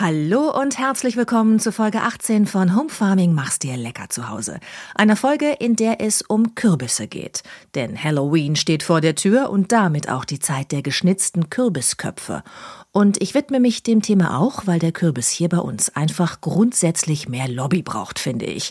Hallo und herzlich willkommen zu Folge 18 von Home Farming Mach's dir lecker zu Hause. Einer Folge, in der es um Kürbisse geht. Denn Halloween steht vor der Tür und damit auch die Zeit der geschnitzten Kürbisköpfe. Und ich widme mich dem Thema auch, weil der Kürbis hier bei uns einfach grundsätzlich mehr Lobby braucht, finde ich.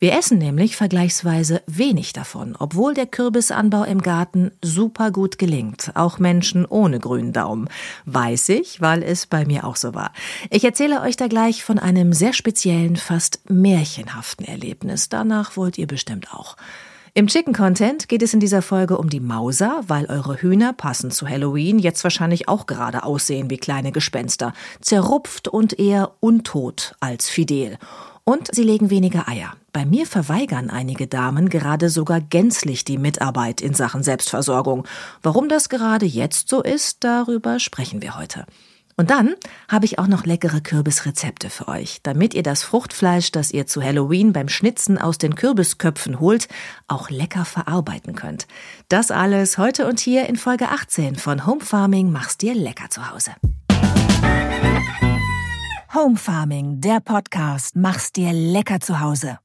Wir essen nämlich vergleichsweise wenig davon, obwohl der Kürbisanbau im Garten super gut gelingt, auch Menschen ohne grünen Daumen. Weiß ich, weil es bei mir auch so war. Ich erzähle euch da gleich von einem sehr speziellen, fast märchenhaften Erlebnis. Danach wollt ihr bestimmt auch. Im Chicken Content geht es in dieser Folge um die Mauser, weil eure Hühner passend zu Halloween jetzt wahrscheinlich auch gerade aussehen wie kleine Gespenster, zerrupft und eher untot als fidel. Und sie legen weniger Eier. Bei mir verweigern einige Damen gerade sogar gänzlich die Mitarbeit in Sachen Selbstversorgung. Warum das gerade jetzt so ist, darüber sprechen wir heute. Und dann habe ich auch noch leckere Kürbisrezepte für euch, damit ihr das Fruchtfleisch, das ihr zu Halloween beim Schnitzen aus den Kürbisköpfen holt, auch lecker verarbeiten könnt. Das alles heute und hier in Folge 18 von Home Farming mach's dir lecker zu Hause. Home Farming, der Podcast. Mach's dir lecker zu Hause.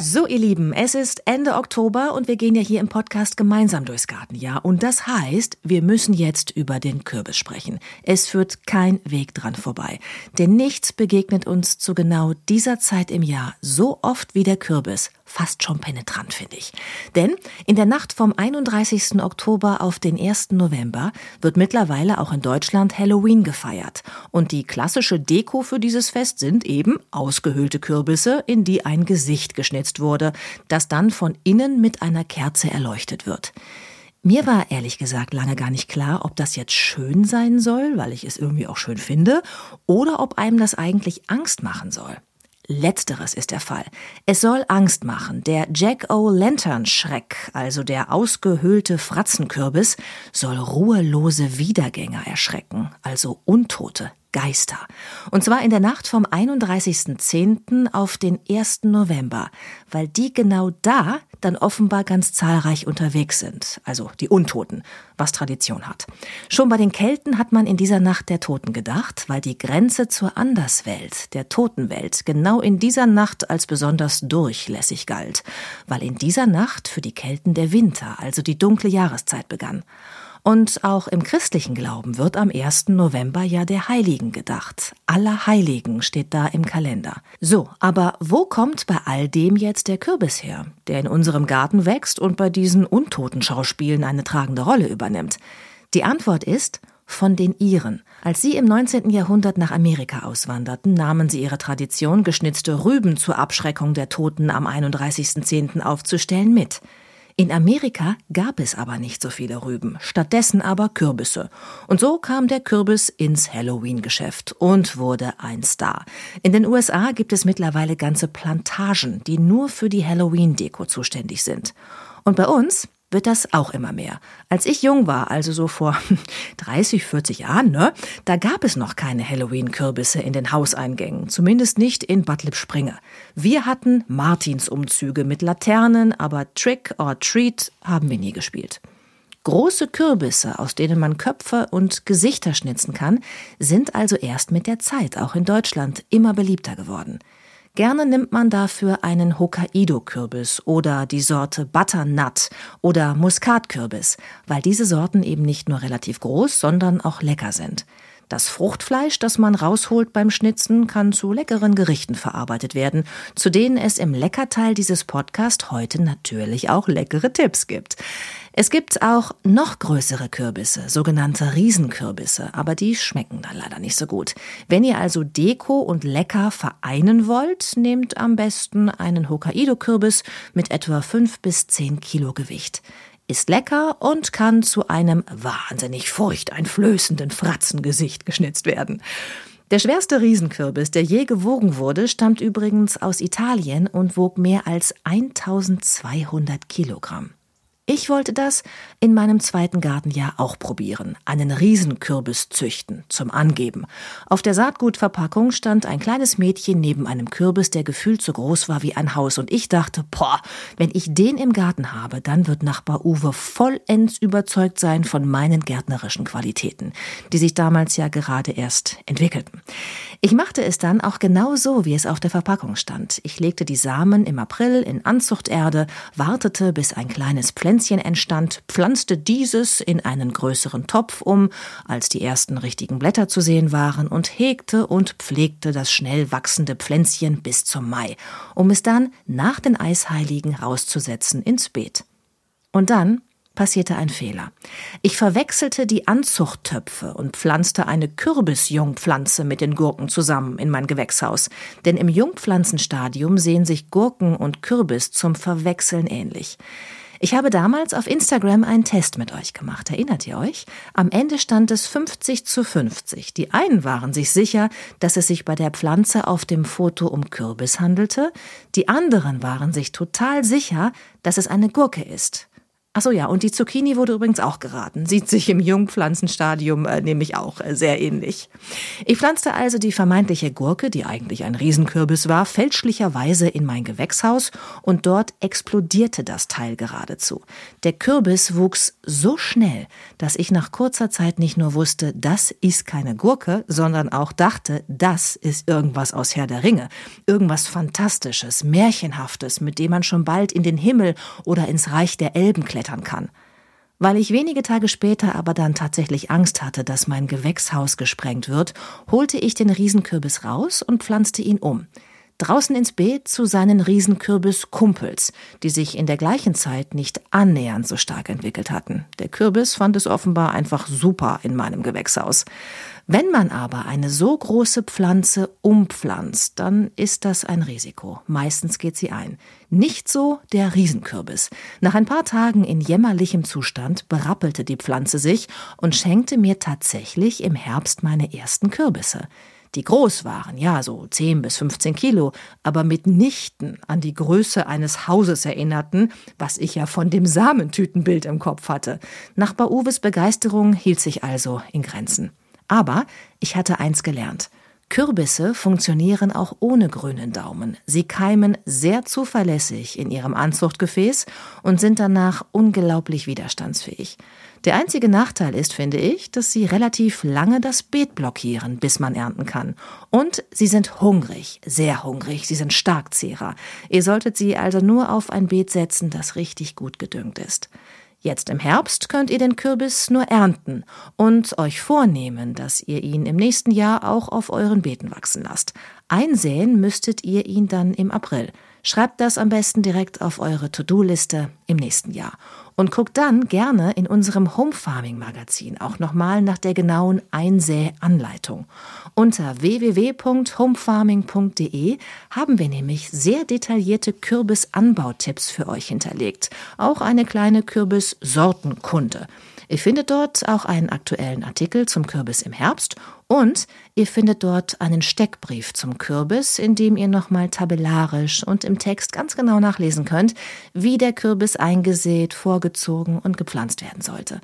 So, ihr Lieben, es ist Ende Oktober und wir gehen ja hier im Podcast gemeinsam durchs Gartenjahr. Und das heißt, wir müssen jetzt über den Kürbis sprechen. Es führt kein Weg dran vorbei. Denn nichts begegnet uns zu genau dieser Zeit im Jahr so oft wie der Kürbis fast schon penetrant, finde ich. Denn in der Nacht vom 31. Oktober auf den 1. November wird mittlerweile auch in Deutschland Halloween gefeiert. Und die klassische Deko für dieses Fest sind eben ausgehöhlte Kürbisse, in die ein Gesicht geschnitzt wurde, das dann von innen mit einer Kerze erleuchtet wird. Mir war ehrlich gesagt lange gar nicht klar, ob das jetzt schön sein soll, weil ich es irgendwie auch schön finde, oder ob einem das eigentlich Angst machen soll. Letzteres ist der Fall. Es soll Angst machen. Der Jack O'-Lantern-Schreck, also der ausgehöhlte Fratzenkürbis, soll ruhelose Wiedergänger erschrecken, also Untote, Geister. Und zwar in der Nacht vom 31.10. auf den 1. November, weil die genau da dann offenbar ganz zahlreich unterwegs sind, also die Untoten, was Tradition hat. Schon bei den Kelten hat man in dieser Nacht der Toten gedacht, weil die Grenze zur Anderswelt, der Totenwelt, genau in dieser Nacht als besonders durchlässig galt, weil in dieser Nacht für die Kelten der Winter, also die dunkle Jahreszeit begann. Und auch im christlichen Glauben wird am 1. November ja der Heiligen gedacht. Aller Heiligen steht da im Kalender. So, aber wo kommt bei all dem jetzt der Kürbis her, der in unserem Garten wächst und bei diesen Untotenschauspielen eine tragende Rolle übernimmt? Die Antwort ist, von den Iren. Als sie im 19. Jahrhundert nach Amerika auswanderten, nahmen sie ihre Tradition, geschnitzte Rüben zur Abschreckung der Toten am 31.10. aufzustellen mit. In Amerika gab es aber nicht so viele Rüben, stattdessen aber Kürbisse. Und so kam der Kürbis ins Halloween-Geschäft und wurde ein Star. In den USA gibt es mittlerweile ganze Plantagen, die nur für die Halloween-Deko zuständig sind. Und bei uns wird das auch immer mehr. Als ich jung war, also so vor 30, 40 Jahren, ne, da gab es noch keine Halloween-Kürbisse in den Hauseingängen, zumindest nicht in Bad Lippspringe. Wir hatten Martinsumzüge mit Laternen, aber Trick or Treat haben wir nie gespielt. Große Kürbisse, aus denen man Köpfe und Gesichter schnitzen kann, sind also erst mit der Zeit auch in Deutschland immer beliebter geworden. Gerne nimmt man dafür einen Hokkaido-Kürbis oder die Sorte Butternut oder Muskatkürbis, weil diese Sorten eben nicht nur relativ groß, sondern auch lecker sind. Das Fruchtfleisch, das man rausholt beim Schnitzen, kann zu leckeren Gerichten verarbeitet werden, zu denen es im Leckerteil dieses Podcasts heute natürlich auch leckere Tipps gibt. Es gibt auch noch größere Kürbisse, sogenannte Riesenkürbisse, aber die schmecken dann leider nicht so gut. Wenn ihr also Deko und Lecker vereinen wollt, nehmt am besten einen Hokkaido-Kürbis mit etwa 5 bis 10 Kilo Gewicht ist lecker und kann zu einem wahnsinnig furchteinflößenden Fratzengesicht geschnitzt werden. Der schwerste Riesenkürbis, der je gewogen wurde, stammt übrigens aus Italien und wog mehr als 1200 Kilogramm. Ich wollte das in meinem zweiten Gartenjahr auch probieren. Einen Riesenkürbis züchten zum Angeben. Auf der Saatgutverpackung stand ein kleines Mädchen neben einem Kürbis, der gefühlt so groß war wie ein Haus. Und ich dachte, boah, wenn ich den im Garten habe, dann wird Nachbar Uwe vollends überzeugt sein von meinen gärtnerischen Qualitäten, die sich damals ja gerade erst entwickelten. Ich machte es dann auch genau so, wie es auf der Verpackung stand. Ich legte die Samen im April in Anzuchterde, wartete, bis ein kleines Pflänzchen Pflänzchen entstand, pflanzte dieses in einen größeren Topf um, als die ersten richtigen Blätter zu sehen waren, und hegte und pflegte das schnell wachsende Pflänzchen bis zum Mai, um es dann nach den Eisheiligen rauszusetzen ins Beet. Und dann passierte ein Fehler. Ich verwechselte die Anzuchttöpfe und pflanzte eine Kürbisjungpflanze mit den Gurken zusammen in mein Gewächshaus. Denn im Jungpflanzenstadium sehen sich Gurken und Kürbis zum Verwechseln ähnlich. Ich habe damals auf Instagram einen Test mit euch gemacht. Erinnert ihr euch? Am Ende stand es 50 zu 50. Die einen waren sich sicher, dass es sich bei der Pflanze auf dem Foto um Kürbis handelte. Die anderen waren sich total sicher, dass es eine Gurke ist. Achso, ja, und die Zucchini wurde übrigens auch geraten. Sieht sich im Jungpflanzenstadium äh, nämlich auch äh, sehr ähnlich. Ich pflanzte also die vermeintliche Gurke, die eigentlich ein Riesenkürbis war, fälschlicherweise in mein Gewächshaus und dort explodierte das Teil geradezu. Der Kürbis wuchs so schnell, dass ich nach kurzer Zeit nicht nur wusste, das ist keine Gurke, sondern auch dachte, das ist irgendwas aus Herr der Ringe. Irgendwas Fantastisches, Märchenhaftes, mit dem man schon bald in den Himmel oder ins Reich der Elben klettern kann. Weil ich wenige Tage später aber dann tatsächlich Angst hatte, dass mein Gewächshaus gesprengt wird, holte ich den Riesenkürbis raus und pflanzte ihn um. Draußen ins Beet zu seinen Riesenkürbis-Kumpels, die sich in der gleichen Zeit nicht annähernd so stark entwickelt hatten. Der Kürbis fand es offenbar einfach super in meinem Gewächshaus. Wenn man aber eine so große Pflanze umpflanzt, dann ist das ein Risiko. Meistens geht sie ein. Nicht so der Riesenkürbis. Nach ein paar Tagen in jämmerlichem Zustand berappelte die Pflanze sich und schenkte mir tatsächlich im Herbst meine ersten Kürbisse die groß waren, ja, so 10 bis 15 Kilo, aber mitnichten an die Größe eines Hauses erinnerten, was ich ja von dem Samentütenbild im Kopf hatte. Nachbar Uwes Begeisterung hielt sich also in Grenzen. Aber ich hatte eins gelernt. Kürbisse funktionieren auch ohne grünen Daumen. Sie keimen sehr zuverlässig in ihrem Anzuchtgefäß und sind danach unglaublich widerstandsfähig. Der einzige Nachteil ist, finde ich, dass sie relativ lange das Beet blockieren, bis man ernten kann. Und sie sind hungrig, sehr hungrig, sie sind Starkzehrer. Ihr solltet sie also nur auf ein Beet setzen, das richtig gut gedüngt ist. Jetzt im Herbst könnt ihr den Kürbis nur ernten und euch vornehmen, dass ihr ihn im nächsten Jahr auch auf euren Beeten wachsen lasst. Einsäen müsstet ihr ihn dann im April. Schreibt das am besten direkt auf eure To-Do-Liste im nächsten Jahr. Und guckt dann gerne in unserem Home Farming Magazin auch nochmal nach der genauen Einsäanleitung. Unter www.homefarming.de haben wir nämlich sehr detaillierte Kürbisanbautipps für euch hinterlegt. Auch eine kleine Kürbissortenkunde. Ihr findet dort auch einen aktuellen Artikel zum Kürbis im Herbst und ihr findet dort einen Steckbrief zum Kürbis, in dem ihr nochmal tabellarisch und im Text ganz genau nachlesen könnt, wie der Kürbis eingesät, vorgezogen und gepflanzt werden sollte.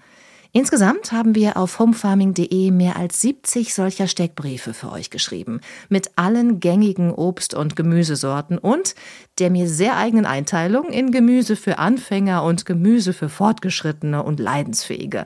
Insgesamt haben wir auf homefarming.de mehr als 70 solcher Steckbriefe für euch geschrieben, mit allen gängigen Obst- und Gemüsesorten und der mir sehr eigenen Einteilung in Gemüse für Anfänger und Gemüse für Fortgeschrittene und Leidensfähige.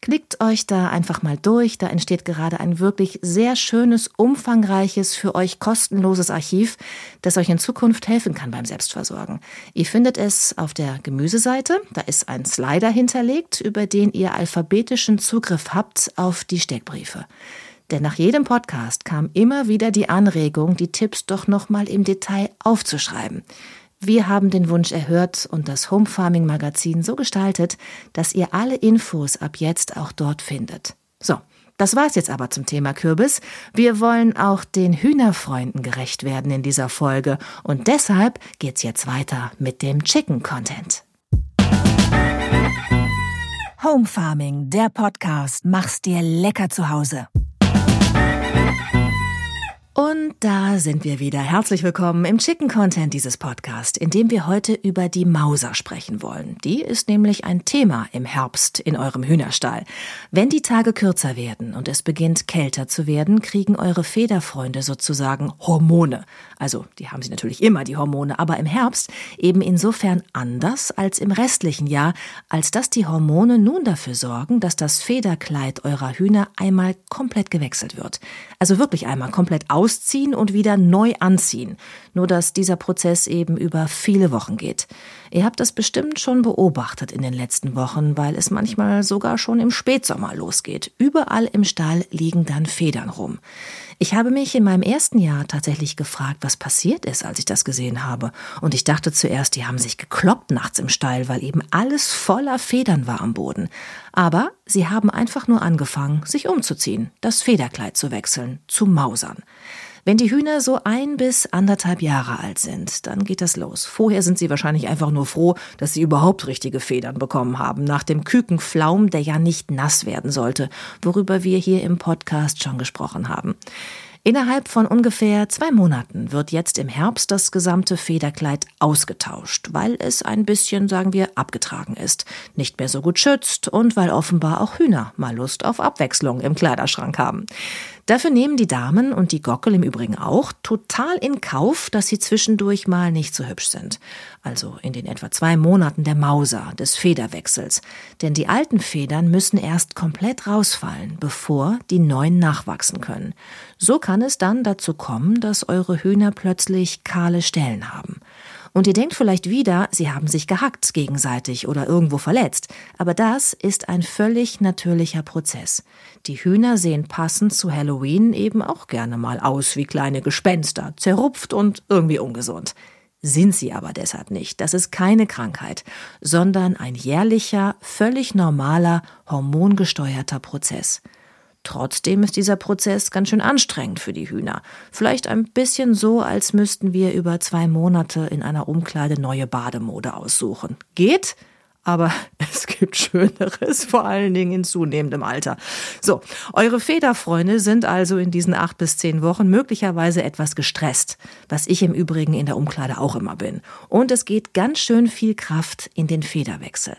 Klickt euch da einfach mal durch, da entsteht gerade ein wirklich sehr schönes, umfangreiches, für euch kostenloses Archiv, das euch in Zukunft helfen kann beim Selbstversorgen. Ihr findet es auf der Gemüseseite, da ist ein Slider hinterlegt, über den ihr alphabetischen Zugriff habt auf die Steckbriefe. Denn nach jedem Podcast kam immer wieder die Anregung, die Tipps doch nochmal im Detail aufzuschreiben. Wir haben den Wunsch erhört und das Home Farming Magazin so gestaltet, dass ihr alle Infos ab jetzt auch dort findet. So, das war's jetzt aber zum Thema Kürbis. Wir wollen auch den Hühnerfreunden gerecht werden in dieser Folge und deshalb geht's jetzt weiter mit dem Chicken Content. Home Farming, der Podcast, mach's dir lecker zu Hause. Und da sind wir wieder. Herzlich willkommen im Chicken Content dieses Podcast, in dem wir heute über die Mauser sprechen wollen. Die ist nämlich ein Thema im Herbst in eurem Hühnerstall. Wenn die Tage kürzer werden und es beginnt kälter zu werden, kriegen eure Federfreunde sozusagen Hormone. Also, die haben sie natürlich immer, die Hormone, aber im Herbst eben insofern anders als im restlichen Jahr, als dass die Hormone nun dafür sorgen, dass das Federkleid eurer Hühner einmal komplett gewechselt wird. Also wirklich einmal komplett aus ausziehen und wieder neu anziehen. Nur dass dieser Prozess eben über viele Wochen geht. Ihr habt das bestimmt schon beobachtet in den letzten Wochen, weil es manchmal sogar schon im Spätsommer losgeht. Überall im Stall liegen dann Federn rum. Ich habe mich in meinem ersten Jahr tatsächlich gefragt, was passiert ist, als ich das gesehen habe. Und ich dachte zuerst, die haben sich gekloppt nachts im Stall, weil eben alles voller Federn war am Boden. Aber sie haben einfach nur angefangen, sich umzuziehen, das Federkleid zu wechseln, zu Mausern. Wenn die Hühner so ein bis anderthalb Jahre alt sind, dann geht das los. Vorher sind sie wahrscheinlich einfach nur froh, dass sie überhaupt richtige Federn bekommen haben, nach dem Kükenflaum, der ja nicht nass werden sollte, worüber wir hier im Podcast schon gesprochen haben. Innerhalb von ungefähr zwei Monaten wird jetzt im Herbst das gesamte Federkleid ausgetauscht, weil es ein bisschen, sagen wir, abgetragen ist, nicht mehr so gut schützt und weil offenbar auch Hühner mal Lust auf Abwechslung im Kleiderschrank haben. Dafür nehmen die Damen und die Gockel im Übrigen auch total in Kauf, dass sie zwischendurch mal nicht so hübsch sind. Also in den etwa zwei Monaten der Mauser, des Federwechsels. Denn die alten Federn müssen erst komplett rausfallen, bevor die neuen nachwachsen können. So kann es dann dazu kommen, dass eure Hühner plötzlich kahle Stellen haben. Und ihr denkt vielleicht wieder, sie haben sich gehackt gegenseitig oder irgendwo verletzt. Aber das ist ein völlig natürlicher Prozess. Die Hühner sehen passend zu Halloween eben auch gerne mal aus wie kleine Gespenster, zerrupft und irgendwie ungesund. Sind sie aber deshalb nicht. Das ist keine Krankheit, sondern ein jährlicher, völlig normaler, hormongesteuerter Prozess. Trotzdem ist dieser Prozess ganz schön anstrengend für die Hühner. Vielleicht ein bisschen so, als müssten wir über zwei Monate in einer Umkleide neue Bademode aussuchen. Geht? aber es gibt Schöneres, vor allen Dingen in zunehmendem Alter. So, eure Federfreunde sind also in diesen acht bis zehn Wochen möglicherweise etwas gestresst, was ich im Übrigen in der Umkleide auch immer bin. Und es geht ganz schön viel Kraft in den Federwechsel.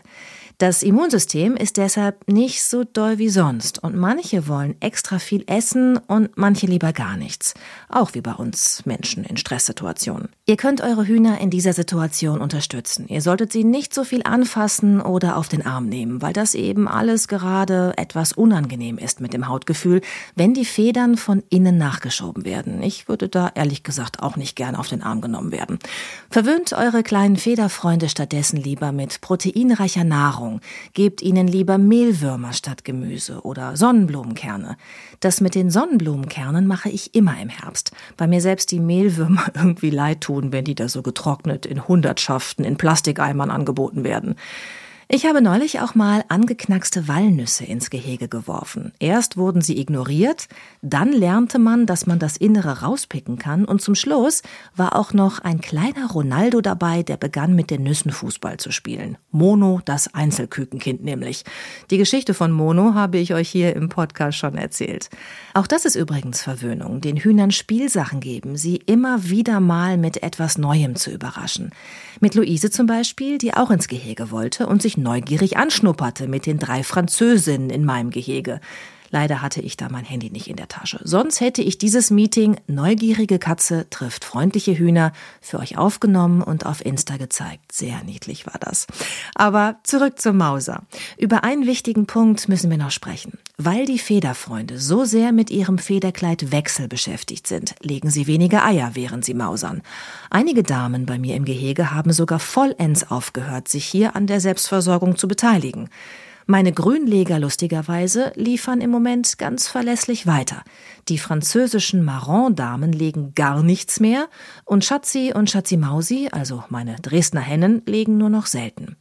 Das Immunsystem ist deshalb nicht so doll wie sonst und manche wollen extra viel essen und manche lieber gar nichts. Auch wie bei uns Menschen in Stresssituationen. Ihr könnt eure Hühner in dieser Situation unterstützen. Ihr solltet sie nicht so viel anfassen oder auf den Arm nehmen, weil das eben alles gerade etwas unangenehm ist mit dem Hautgefühl, wenn die Federn von innen nachgeschoben werden. Ich würde da ehrlich gesagt auch nicht gerne auf den Arm genommen werden. Verwöhnt eure kleinen Federfreunde stattdessen lieber mit proteinreicher Nahrung Ernährung. Gebt ihnen lieber Mehlwürmer statt Gemüse oder Sonnenblumenkerne. Das mit den Sonnenblumenkernen mache ich immer im Herbst, weil mir selbst die Mehlwürmer irgendwie leid tun, wenn die da so getrocknet in Hundertschaften in Plastikeimern angeboten werden. Ich habe neulich auch mal angeknackste Walnüsse ins Gehege geworfen. Erst wurden sie ignoriert, dann lernte man, dass man das Innere rauspicken kann und zum Schluss war auch noch ein kleiner Ronaldo dabei, der begann mit den Nüssen Fußball zu spielen. Mono, das Einzelkükenkind nämlich. Die Geschichte von Mono habe ich euch hier im Podcast schon erzählt. Auch das ist übrigens Verwöhnung, den Hühnern Spielsachen geben, sie immer wieder mal mit etwas Neuem zu überraschen. Mit Luise zum Beispiel, die auch ins Gehege wollte und sich neugierig anschnupperte mit den drei Französinnen in meinem Gehege. Leider hatte ich da mein Handy nicht in der Tasche. Sonst hätte ich dieses Meeting Neugierige Katze trifft freundliche Hühner für euch aufgenommen und auf Insta gezeigt. Sehr niedlich war das. Aber zurück zum Mauser. Über einen wichtigen Punkt müssen wir noch sprechen. Weil die Federfreunde so sehr mit ihrem Federkleidwechsel beschäftigt sind, legen sie weniger Eier, während sie mausern. Einige Damen bei mir im Gehege haben sogar vollends aufgehört, sich hier an der Selbstversorgung zu beteiligen. Meine Grünleger lustigerweise liefern im Moment ganz verlässlich weiter. Die französischen Marron-Damen legen gar nichts mehr und Schatzi und Schatzi Mausi, also meine Dresdner Hennen, legen nur noch selten.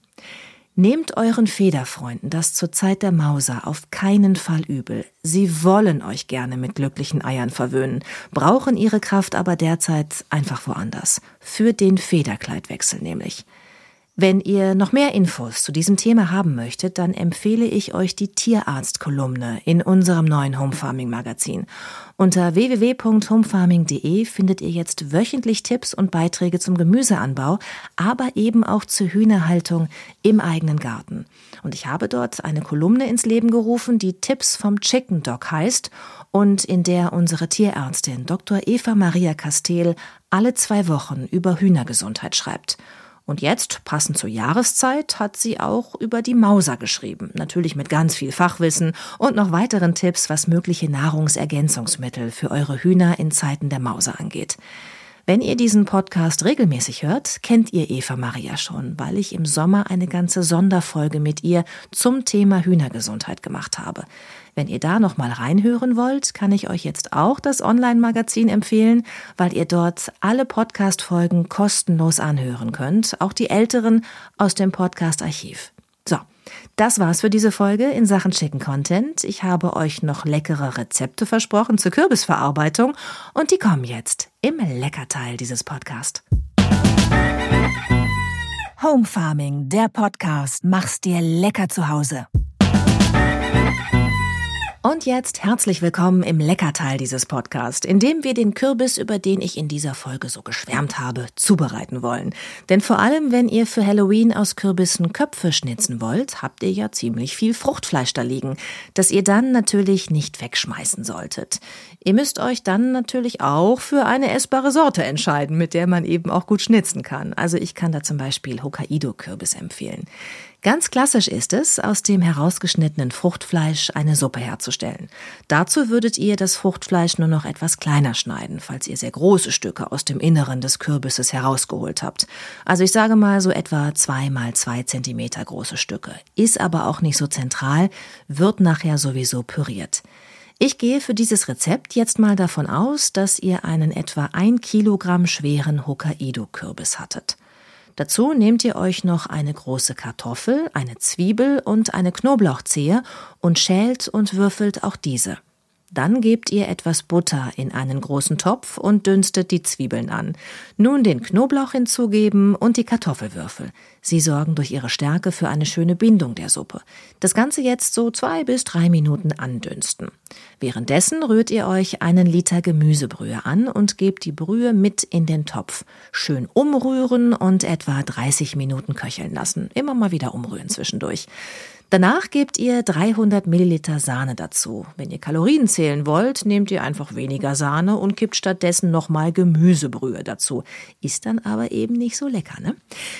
Nehmt euren Federfreunden das zur Zeit der Mauser auf keinen Fall übel. Sie wollen euch gerne mit glücklichen Eiern verwöhnen, brauchen ihre Kraft aber derzeit einfach woanders. Für den Federkleidwechsel nämlich. Wenn ihr noch mehr Infos zu diesem Thema haben möchtet, dann empfehle ich euch die Tierarzt-Kolumne in unserem neuen Home Farming Magazin. Unter www.homefarming.de findet ihr jetzt wöchentlich Tipps und Beiträge zum Gemüseanbau, aber eben auch zur Hühnerhaltung im eigenen Garten. Und ich habe dort eine Kolumne ins Leben gerufen, die Tipps vom Chicken Dog heißt und in der unsere Tierärztin Dr. Eva Maria Castel alle zwei Wochen über Hühnergesundheit schreibt. Und jetzt, passend zur Jahreszeit, hat sie auch über die Mauser geschrieben. Natürlich mit ganz viel Fachwissen und noch weiteren Tipps, was mögliche Nahrungsergänzungsmittel für eure Hühner in Zeiten der Mauser angeht. Wenn ihr diesen Podcast regelmäßig hört, kennt ihr Eva Maria schon, weil ich im Sommer eine ganze Sonderfolge mit ihr zum Thema Hühnergesundheit gemacht habe. Wenn ihr da noch mal reinhören wollt, kann ich euch jetzt auch das Online-Magazin empfehlen, weil ihr dort alle Podcast-Folgen kostenlos anhören könnt, auch die älteren aus dem Podcast-Archiv. Das war's für diese Folge in Sachen Chicken Content. Ich habe euch noch leckere Rezepte versprochen zur Kürbisverarbeitung und die kommen jetzt im Leckerteil dieses Podcasts. Home Farming, der Podcast. Mach's dir lecker zu Hause. Und jetzt herzlich willkommen im Leckerteil dieses Podcasts, in dem wir den Kürbis, über den ich in dieser Folge so geschwärmt habe, zubereiten wollen. Denn vor allem, wenn ihr für Halloween aus Kürbissen Köpfe schnitzen wollt, habt ihr ja ziemlich viel Fruchtfleisch da liegen, das ihr dann natürlich nicht wegschmeißen solltet. Ihr müsst euch dann natürlich auch für eine essbare Sorte entscheiden, mit der man eben auch gut schnitzen kann. Also ich kann da zum Beispiel Hokkaido-Kürbis empfehlen. Ganz klassisch ist es, aus dem herausgeschnittenen Fruchtfleisch eine Suppe herzustellen. Dazu würdet ihr das Fruchtfleisch nur noch etwas kleiner schneiden, falls ihr sehr große Stücke aus dem Inneren des Kürbisses herausgeholt habt. Also ich sage mal so etwa zwei mal zwei Zentimeter große Stücke. Ist aber auch nicht so zentral, wird nachher sowieso püriert. Ich gehe für dieses Rezept jetzt mal davon aus, dass ihr einen etwa ein Kilogramm schweren Hokkaido-Kürbis hattet. Dazu nehmt ihr euch noch eine große Kartoffel, eine Zwiebel und eine Knoblauchzehe und schält und würfelt auch diese. Dann gebt ihr etwas Butter in einen großen Topf und dünstet die Zwiebeln an. Nun den Knoblauch hinzugeben und die Kartoffelwürfel. Sie sorgen durch ihre Stärke für eine schöne Bindung der Suppe. Das Ganze jetzt so zwei bis drei Minuten andünsten. Währenddessen rührt ihr euch einen Liter Gemüsebrühe an und gebt die Brühe mit in den Topf. Schön umrühren und etwa 30 Minuten köcheln lassen. Immer mal wieder umrühren zwischendurch. Danach gebt ihr 300 Milliliter Sahne dazu. Wenn ihr Kalorien zählen wollt, nehmt ihr einfach weniger Sahne und kippt stattdessen nochmal Gemüsebrühe dazu. Ist dann aber eben nicht so lecker, ne?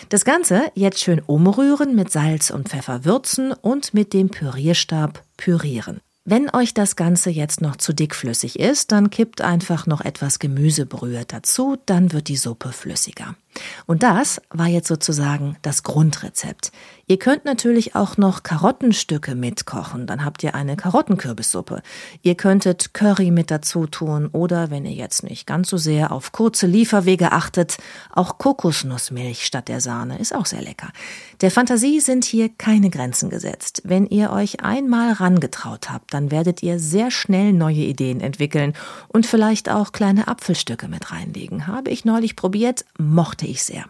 Das Ganze jetzt schön umrühren, mit Salz und Pfeffer würzen und mit dem Pürierstab pürieren. Wenn euch das Ganze jetzt noch zu dickflüssig ist, dann kippt einfach noch etwas Gemüsebrühe dazu, dann wird die Suppe flüssiger. Und das war jetzt sozusagen das Grundrezept. Ihr könnt natürlich auch noch Karottenstücke mitkochen, dann habt ihr eine Karottenkürbissuppe. Ihr könntet Curry mit dazu tun oder, wenn ihr jetzt nicht ganz so sehr auf kurze Lieferwege achtet, auch Kokosnussmilch statt der Sahne, ist auch sehr lecker. Der Fantasie sind hier keine Grenzen gesetzt. Wenn ihr euch einmal rangetraut habt, dann werdet ihr sehr schnell neue Ideen entwickeln und vielleicht auch kleine Apfelstücke mit reinlegen. Habe ich neulich probiert, mochte ich sehr.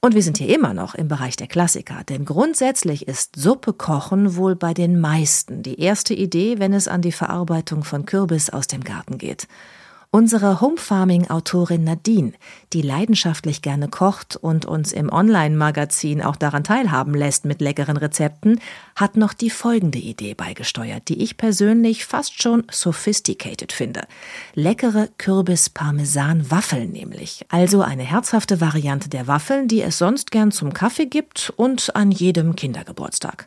Und wir sind hier immer noch im Bereich der Klassiker, denn grundsätzlich ist Suppe kochen wohl bei den meisten die erste Idee, wenn es an die Verarbeitung von Kürbis aus dem Garten geht. Unsere Homefarming-Autorin Nadine, die leidenschaftlich gerne kocht und uns im Online-Magazin auch daran teilhaben lässt mit leckeren Rezepten, hat noch die folgende Idee beigesteuert, die ich persönlich fast schon sophisticated finde. Leckere Kürbis-Parmesan-Waffeln nämlich. Also eine herzhafte Variante der Waffeln, die es sonst gern zum Kaffee gibt und an jedem Kindergeburtstag.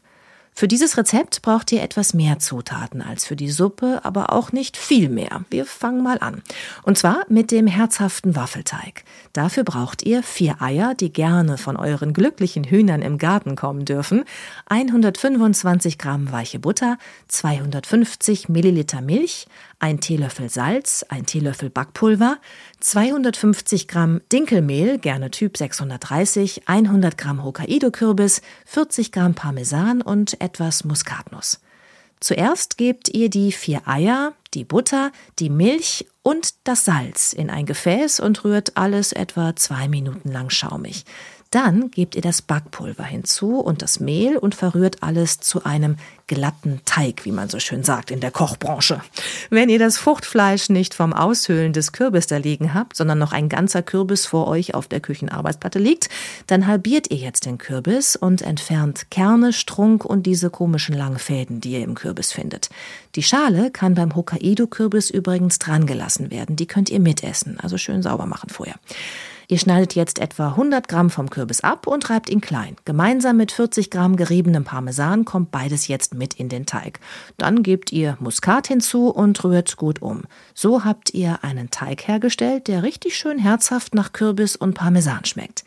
Für dieses Rezept braucht ihr etwas mehr Zutaten als für die Suppe, aber auch nicht viel mehr. Wir fangen mal an. Und zwar mit dem herzhaften Waffelteig. Dafür braucht ihr vier Eier, die gerne von euren glücklichen Hühnern im Garten kommen dürfen, 125 Gramm weiche Butter, 250 Milliliter Milch, ein Teelöffel Salz, ein Teelöffel Backpulver, 250 Gramm Dinkelmehl, gerne Typ 630, 100 Gramm Hokkaido-Kürbis, 40 Gramm Parmesan und etwas Muskatnuss. Zuerst gebt ihr die vier Eier, die Butter, die Milch und das Salz in ein Gefäß und rührt alles etwa zwei Minuten lang schaumig. Dann gebt ihr das Backpulver hinzu und das Mehl und verrührt alles zu einem glatten Teig, wie man so schön sagt in der Kochbranche. Wenn ihr das Fruchtfleisch nicht vom Aushöhlen des Kürbis da liegen habt, sondern noch ein ganzer Kürbis vor euch auf der Küchenarbeitsplatte liegt, dann halbiert ihr jetzt den Kürbis und entfernt Kerne, Strunk und diese komischen langen Fäden, die ihr im Kürbis findet. Die Schale kann beim Hokkaido-Kürbis übrigens dran gelassen werden. Die könnt ihr mitessen, also schön sauber machen vorher. Ihr schneidet jetzt etwa 100 Gramm vom Kürbis ab und reibt ihn klein. Gemeinsam mit 40 Gramm geriebenem Parmesan kommt beides jetzt mit in den Teig. Dann gebt ihr Muskat hinzu und rührt gut um. So habt ihr einen Teig hergestellt, der richtig schön herzhaft nach Kürbis und Parmesan schmeckt.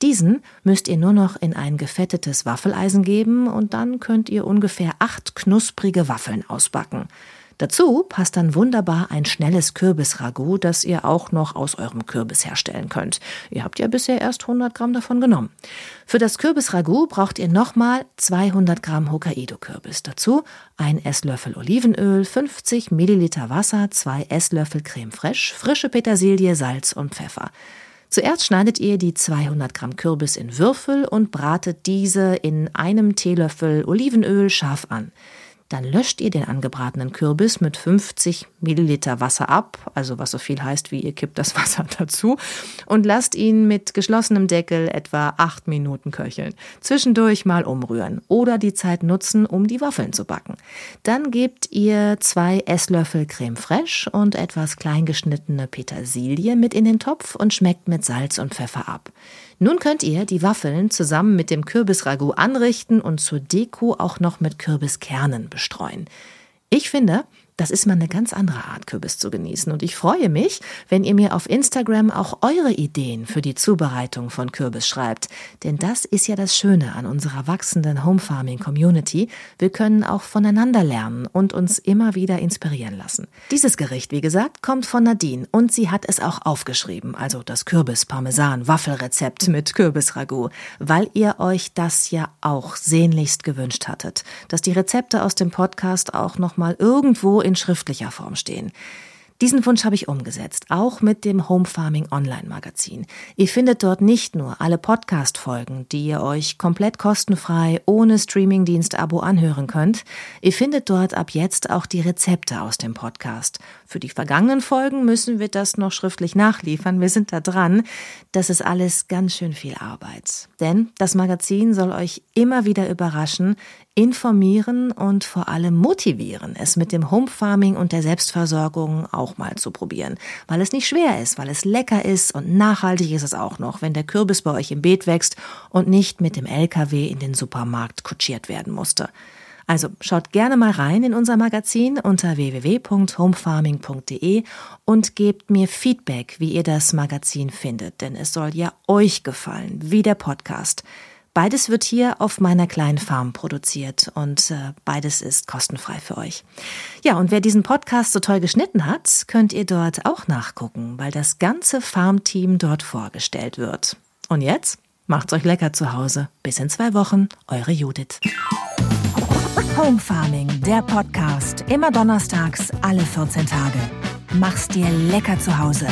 Diesen müsst ihr nur noch in ein gefettetes Waffeleisen geben und dann könnt ihr ungefähr acht knusprige Waffeln ausbacken. Dazu passt dann wunderbar ein schnelles Kürbisragout, das ihr auch noch aus eurem Kürbis herstellen könnt. Ihr habt ja bisher erst 100 Gramm davon genommen. Für das Kürbisragout braucht ihr nochmal 200 Gramm Hokkaido-Kürbis. Dazu ein Esslöffel Olivenöl, 50 Milliliter Wasser, zwei Esslöffel Creme fraiche, frische Petersilie, Salz und Pfeffer. Zuerst schneidet ihr die 200 Gramm Kürbis in Würfel und bratet diese in einem Teelöffel Olivenöl scharf an. Dann löscht ihr den angebratenen Kürbis mit 50 Milliliter Wasser ab, also was so viel heißt wie ihr kippt das Wasser dazu und lasst ihn mit geschlossenem Deckel etwa acht Minuten köcheln. Zwischendurch mal umrühren oder die Zeit nutzen, um die Waffeln zu backen. Dann gebt ihr zwei Esslöffel Creme fraiche und etwas kleingeschnittene Petersilie mit in den Topf und schmeckt mit Salz und Pfeffer ab. Nun könnt ihr die Waffeln zusammen mit dem Kürbisragout anrichten und zur Deko auch noch mit Kürbiskernen bestreuen. Ich finde, das ist mal eine ganz andere Art, Kürbis zu genießen. Und ich freue mich, wenn ihr mir auf Instagram auch eure Ideen für die Zubereitung von Kürbis schreibt. Denn das ist ja das Schöne an unserer wachsenden Home Farming Community. Wir können auch voneinander lernen und uns immer wieder inspirieren lassen. Dieses Gericht, wie gesagt, kommt von Nadine und sie hat es auch aufgeschrieben. Also das Kürbis-Parmesan-Waffelrezept mit Kürbisragout. Weil ihr euch das ja auch sehnlichst gewünscht hattet. Dass die Rezepte aus dem Podcast auch nochmal irgendwo in schriftlicher Form stehen. Diesen Wunsch habe ich umgesetzt, auch mit dem Home Farming Online Magazin. Ihr findet dort nicht nur alle Podcast-Folgen, die ihr euch komplett kostenfrei ohne Streamingdienst-Abo anhören könnt. Ihr findet dort ab jetzt auch die Rezepte aus dem Podcast. Für die vergangenen Folgen müssen wir das noch schriftlich nachliefern. Wir sind da dran. Das ist alles ganz schön viel Arbeit. Denn das Magazin soll euch immer wieder überraschen, informieren und vor allem motivieren, es mit dem Home Farming und der Selbstversorgung auch mal zu probieren. Weil es nicht schwer ist, weil es lecker ist und nachhaltig ist es auch noch, wenn der Kürbis bei euch im Beet wächst und nicht mit dem LKW in den Supermarkt kutschiert werden musste. Also schaut gerne mal rein in unser Magazin unter www.homefarming.de und gebt mir Feedback, wie ihr das Magazin findet, denn es soll ja euch gefallen, wie der Podcast. Beides wird hier auf meiner kleinen Farm produziert und äh, beides ist kostenfrei für euch. Ja, und wer diesen Podcast so toll geschnitten hat, könnt ihr dort auch nachgucken, weil das ganze Farmteam dort vorgestellt wird. Und jetzt macht's euch lecker zu Hause. Bis in zwei Wochen, eure Judith. Home Farming, der Podcast, immer donnerstags, alle 14 Tage. Mach's dir lecker zu Hause.